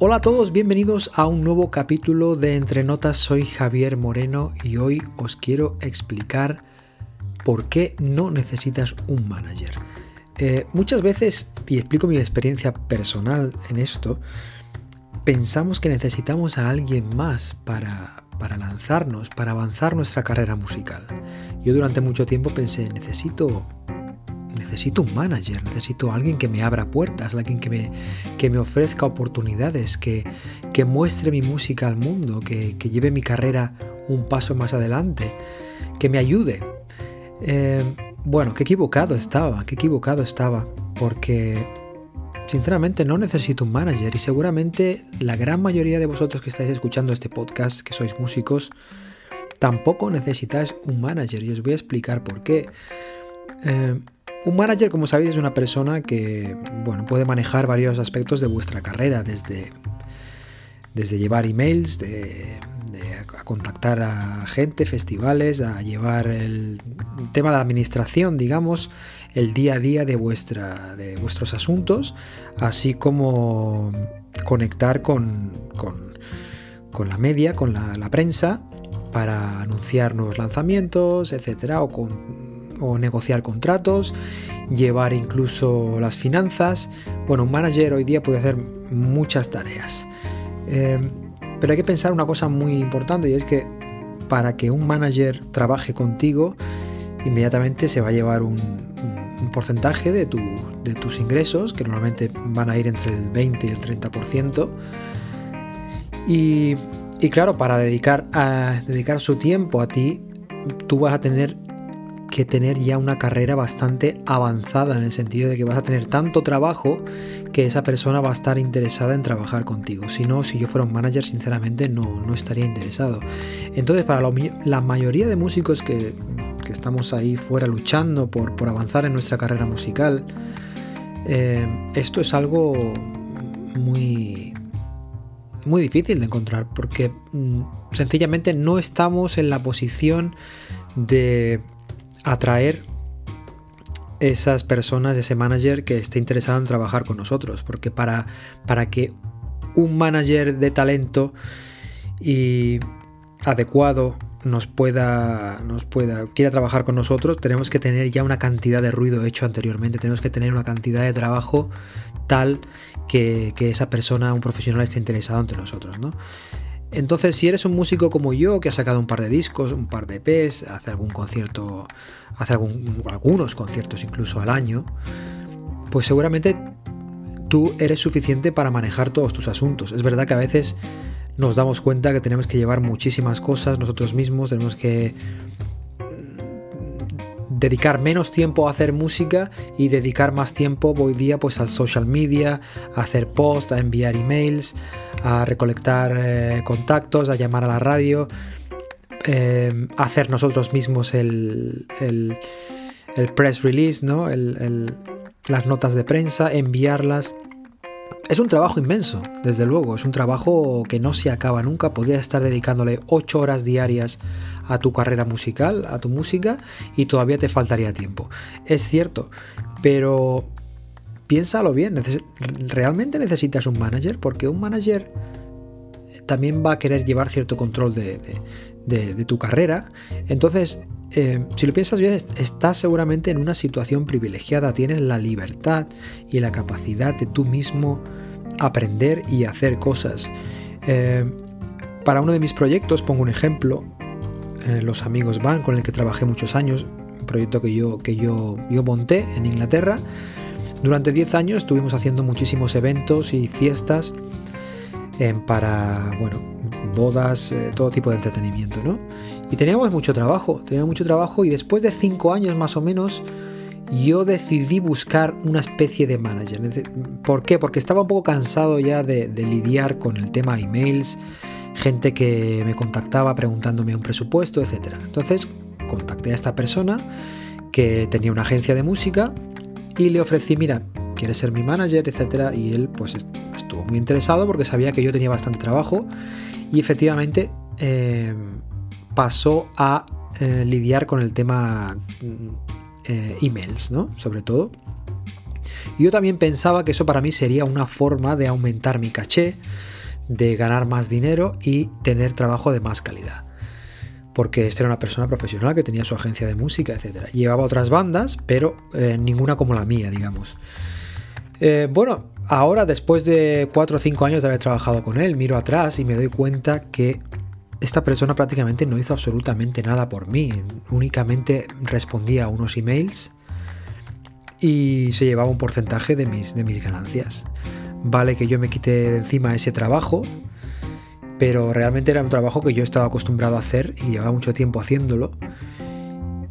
Hola a todos, bienvenidos a un nuevo capítulo de Entre Notas. Soy Javier Moreno y hoy os quiero explicar por qué no necesitas un manager. Eh, muchas veces, y explico mi experiencia personal en esto, pensamos que necesitamos a alguien más para, para lanzarnos, para avanzar nuestra carrera musical. Yo durante mucho tiempo pensé, necesito necesito un manager, necesito alguien que me abra puertas, alguien que me, que me ofrezca oportunidades, que, que muestre mi música al mundo, que, lleve mi carrera un paso más adelante, que me ayude. Eh, bueno, qué equivocado estaba, qué equivocado estaba, porque sinceramente no necesito un manager y seguramente la gran mayoría de vosotros que estáis escuchando este podcast, que sois músicos, tampoco necesitáis un manager y os voy a explicar por qué. Eh, un manager, como sabéis, es una persona que bueno, puede manejar varios aspectos de vuestra carrera, desde, desde llevar emails, de, a contactar a gente, festivales, a llevar el tema de administración, digamos, el día a día de, vuestra, de vuestros asuntos, así como conectar con, con, la media, con la, la, prensa, para anunciar nuevos lanzamientos, etcétera, o con o negociar contratos, llevar incluso las finanzas. Bueno, un manager hoy día puede hacer muchas tareas. Em, pero hay que pensar una cosa muy importante y es que para que un manager trabaje contigo, inmediatamente se va a llevar un, porcentaje de, tus ingresos, que normalmente van a ir entre el 20 y el 30%. Y, y claro, para dedicar, dedicar su tiempo a ti, tú vas a tener que tener ya una carrera bastante avanzada en el sentido de que vas a tener tanto trabajo que esa persona va a estar interesada en trabajar contigo. Si no, si yo fuera un manager, sinceramente no, no estaría interesado. Entonces, para la mayoría de músicos que, que, estamos ahí fuera luchando por, por avanzar en nuestra carrera musical, eh, esto es algo muy, muy difícil de encontrar porque mm, sencillamente no estamos en la posición de atraer esas personas, ese manager que esté interesado en trabajar con nosotros. Porque para, para que un manager de talento y adecuado nos pueda, nos pueda, quiera trabajar con nosotros, tenemos que tener ya una cantidad de ruido hecho anteriormente, tenemos que tener una cantidad de trabajo tal que, que esa persona, un profesional, esté interesado entre nosotros. ¿no? Entonces, si eres un músico como yo, que ha sacado un par de discos, un par de EPs, hace algún concierto, hace algunos conciertos incluso al año, pues seguramente tú eres suficiente para manejar todos tus asuntos. Es verdad que a veces nos damos cuenta que tenemos que llevar muchísimas cosas nosotros mismos, tenemos que dedicar menos tiempo a hacer música y dedicar más tiempo hoy día pues al social media, a hacer posts, a enviar emails, a recolectar eh, contactos, a llamar a la radio, eh, hacer nosotros mismos el, el, press release, ¿no? las notas de prensa, enviarlas. Es un trabajo inmenso, desde luego, es un trabajo que no se acaba nunca. Podrías estar dedicándole 8 horas diarias a tu carrera musical, a tu música, y todavía te faltaría tiempo. Es cierto, pero piénsalo bien, ¿realmente necesitas un manager? Porque un manager también va a querer llevar cierto control de, tu carrera. Entonces, eh, si lo piensas bien, estás seguramente en una situación privilegiada, tienes la libertad y la capacidad de tú mismo aprender y hacer cosas. Eh, para uno de mis proyectos, pongo un ejemplo, eh, Los Amigos Van, con el que trabajé muchos años, un proyecto que yo, que yo, yo monté en Inglaterra. Durante 10 años estuvimos haciendo muchísimos eventos y fiestas para, bueno, bodas, todo tipo de entretenimiento, ¿no? Y teníamos mucho trabajo, teníamos mucho trabajo y después de 5 años más o menos yo decidí buscar una especie de manager. ¿Por qué? Porque estaba un poco cansado ya de, lidiar con el tema emails, gente que me contactaba preguntándome un presupuesto, etc. Entonces contacté a esta persona que tenía una agencia de música y le ofrecí, mira, ¿quieres ser mi manager? etcétera. Y él pues estuvo muy interesado porque sabía que yo tenía bastante trabajo y efectivamente eh, pasó a eh, lidiar con el tema mm, eh, emails, ¿no? Sobre todo. yo también pensaba que eso para mí sería una forma de aumentar mi caché, de ganar más dinero y tener trabajo de más calidad. Porque este era una persona profesional que tenía su agencia de música, etc. Llevaba otras bandas, pero eh, ninguna como la mía, digamos. Bueno, ahora después de 4 o 5 años de haber trabajado con él, miro atrás y me doy cuenta que esta persona prácticamente no hizo absolutamente nada por mí, únicamente respondía a unos emails y se llevaba un porcentaje de mis, de mis ganancias. Vale que yo me quité de encima ese trabajo, pero realmente era un trabajo que yo estaba acostumbrado a hacer y llevaba mucho tiempo haciéndolo.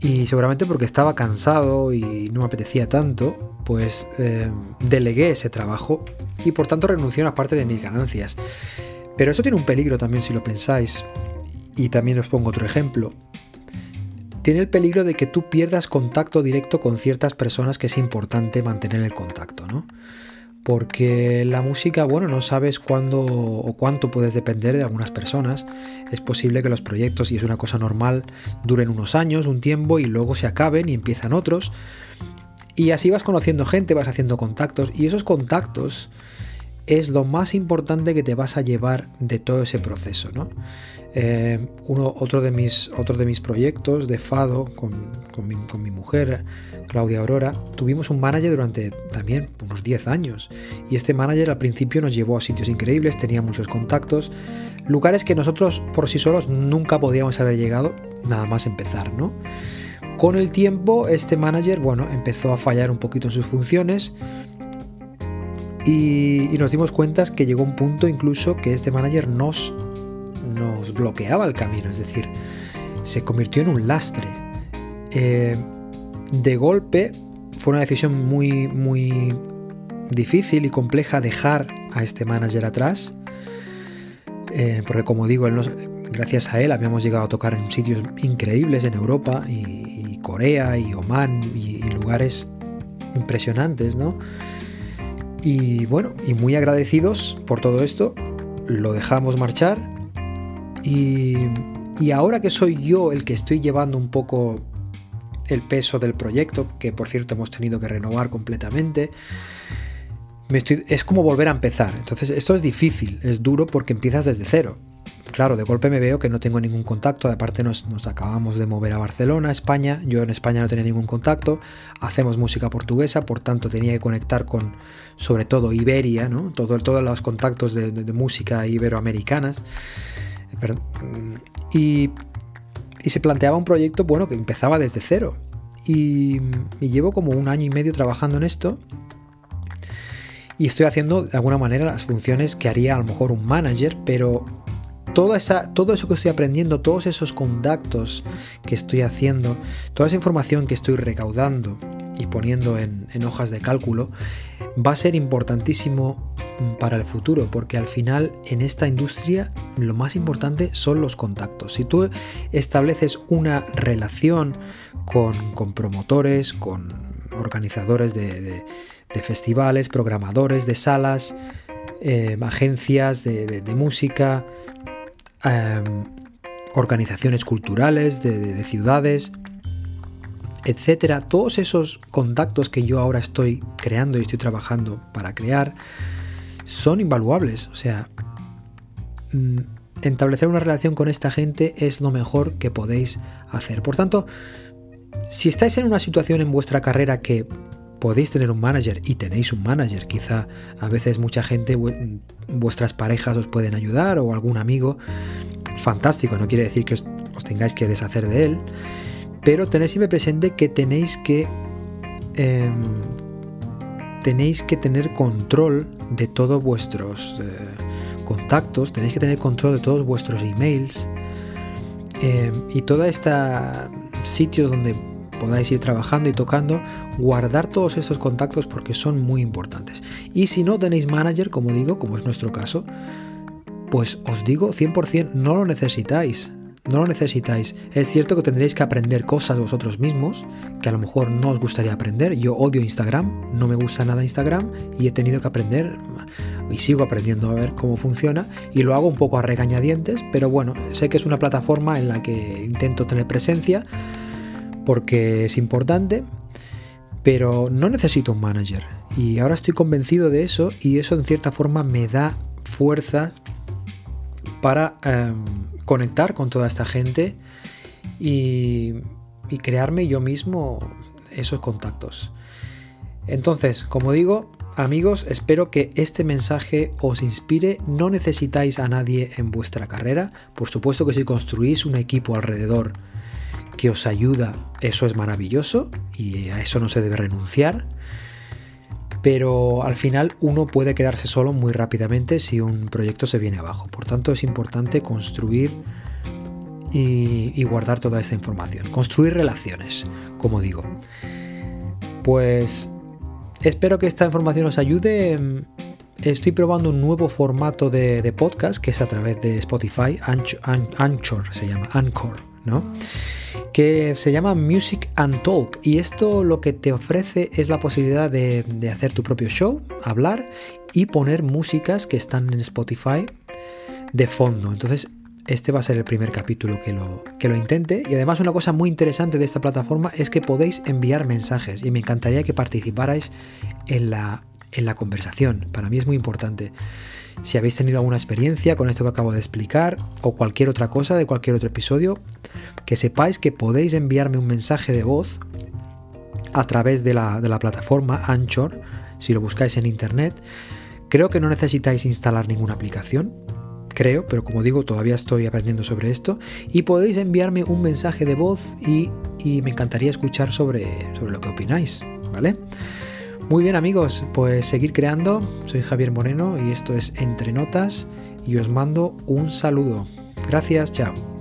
Y seguramente porque estaba cansado y no me apetecía tanto, pues eh, delegué ese trabajo y por tanto renuncié a una parte de mis ganancias. Pero eso tiene un peligro también si lo pensáis. Y también os pongo otro ejemplo. Tiene el peligro de que tú pierdas contacto directo con ciertas personas que es importante mantener el contacto, ¿no? Porque la música, bueno, no sabes cuándo o cuánto puedes depender de algunas personas. Es posible que los proyectos, si es una cosa normal, duren unos años, un tiempo y luego se acaben y empiezan otros. Y así vas conociendo gente, vas haciendo contactos y esos contactos es lo más importante que te vas a llevar de todo ese proceso. ¿no? Eh, uno, otro, de mis, otro de mis proyectos de Fado con, mi, mujer, Claudia Aurora, tuvimos un manager durante también unos 10 años. Y este manager al principio nos llevó a sitios increíbles, tenía muchos contactos, lugares que nosotros por sí solos nunca podíamos haber llegado, nada más empezar. ¿no? Con el tiempo, este manager bueno, empezó a fallar un poquito en sus funciones y, nos dimos cuenta que llegó un punto incluso que este manager nos, nos bloqueaba el camino, es decir, se convirtió en un lastre. Eh, de golpe fue una decisión muy, muy difícil y compleja dejar a este manager atrás, eh, porque como digo, gracias a él habíamos llegado a tocar en sitios increíbles en Europa y, Corea y Oman y, y lugares impresionantes, ¿no? Y bueno, y muy agradecidos por todo esto, lo dejamos marchar. Y, y ahora que soy yo el que estoy llevando un poco el peso del proyecto, que por cierto hemos tenido que renovar completamente, me estoy, es como volver a empezar. Entonces esto es difícil, es duro porque empiezas desde cero claro, de golpe me veo que no tengo ningún contacto, aparte nos, nos, acabamos de mover a Barcelona, España, yo en España no tenía ningún contacto, hacemos música portuguesa, por tanto tenía que conectar con sobre todo Iberia, ¿no? Todo, todos los contactos de, música iberoamericanas. Y, y, se planteaba un proyecto, bueno, que empezaba desde cero. Y, y llevo como un año y medio trabajando en esto y estoy haciendo de alguna manera las funciones que haría a lo mejor un manager, pero todo eso que estoy aprendiendo, todos esos contactos que estoy haciendo, toda esa información que estoy recaudando y poniendo en, hojas de cálculo, va a ser importantísimo para el futuro, porque al final en esta industria lo más importante son los contactos. Si tú estableces una relación con, promotores, con organizadores de, festivales, programadores de salas, eh, agencias de música, Em, organizaciones culturales de, ciudades, etcétera. Todos esos contactos que yo ahora estoy creando y estoy trabajando para crear son invaluables. O sea, mm, establecer una relación con esta gente es lo mejor que podéis hacer. Por tanto, si estáis en una situación en vuestra carrera que podéis tener un manager y tenéis un manager. Quizá a veces mucha gente, vuestras parejas os pueden ayudar o algún amigo. Fantástico, no quiere decir que os, tengáis que deshacer de él, pero tenéis siempre presente que tenéis que em, tenéis que tener control de todos vuestros eh, contactos, tenéis que tener control de todos vuestros emails em, y toda esta sitios donde podáis ir trabajando y tocando, guardar todos estos contactos porque son muy importantes. Y si no tenéis manager, como digo, como es nuestro caso, pues os digo 100% no lo necesitáis. No lo necesitáis. Es cierto que tendréis que aprender cosas vosotros mismos, que a lo mejor no os gustaría aprender. Yo odio Instagram, no me gusta nada Instagram y he tenido que aprender y sigo aprendiendo a ver cómo funciona y lo hago un poco a regañadientes, pero bueno, sé que es una plataforma en la que intento tener presencia porque es importante. Pero no necesito un manager. Y ahora estoy convencido de eso y eso en cierta forma me da fuerza para em, conectar con toda esta gente y, y crearme yo mismo esos contactos. Entonces, como digo, amigos, espero que este mensaje os inspire. No necesitáis a nadie en vuestra carrera. Por supuesto que si construís un equipo alrededor que os ayuda, eso es maravilloso y a eso no se debe renunciar. Pero al final uno puede quedarse solo muy rápidamente si un proyecto se viene abajo. Por tanto, es importante construir y, guardar toda esta información. Construir relaciones, como digo. Pues espero que esta información os ayude. Estoy probando un nuevo formato de, podcast que es a través de Spotify, Anchor, se llama, Anchor, ¿no? Que se llama Music and Talk. Y esto lo que te ofrece es la posibilidad de, de hacer tu propio show, hablar y poner músicas que están en Spotify de fondo. Entonces este va a ser el primer capítulo que lo, que lo intente. Y además una cosa muy interesante de esta plataforma es que podéis enviar mensajes y me encantaría que participarais en la, en la conversación. Para mí es muy importante. Si habéis tenido alguna experiencia con esto que acabo de explicar o cualquier otra cosa de cualquier otro episodio, que sepáis que podéis enviarme un mensaje de voz a través de la, plataforma Anchor, si lo buscáis en internet. Creo que no necesitáis instalar ninguna aplicación, creo, pero como digo, todavía estoy aprendiendo sobre esto. Y podéis enviarme un mensaje de voz y, me encantaría escuchar sobre, sobre lo que opináis, ¿vale? Muy bien amigos, pues seguir creando. Soy Javier Moreno y esto es Entre Notas y os mando un saludo. Gracias, chao.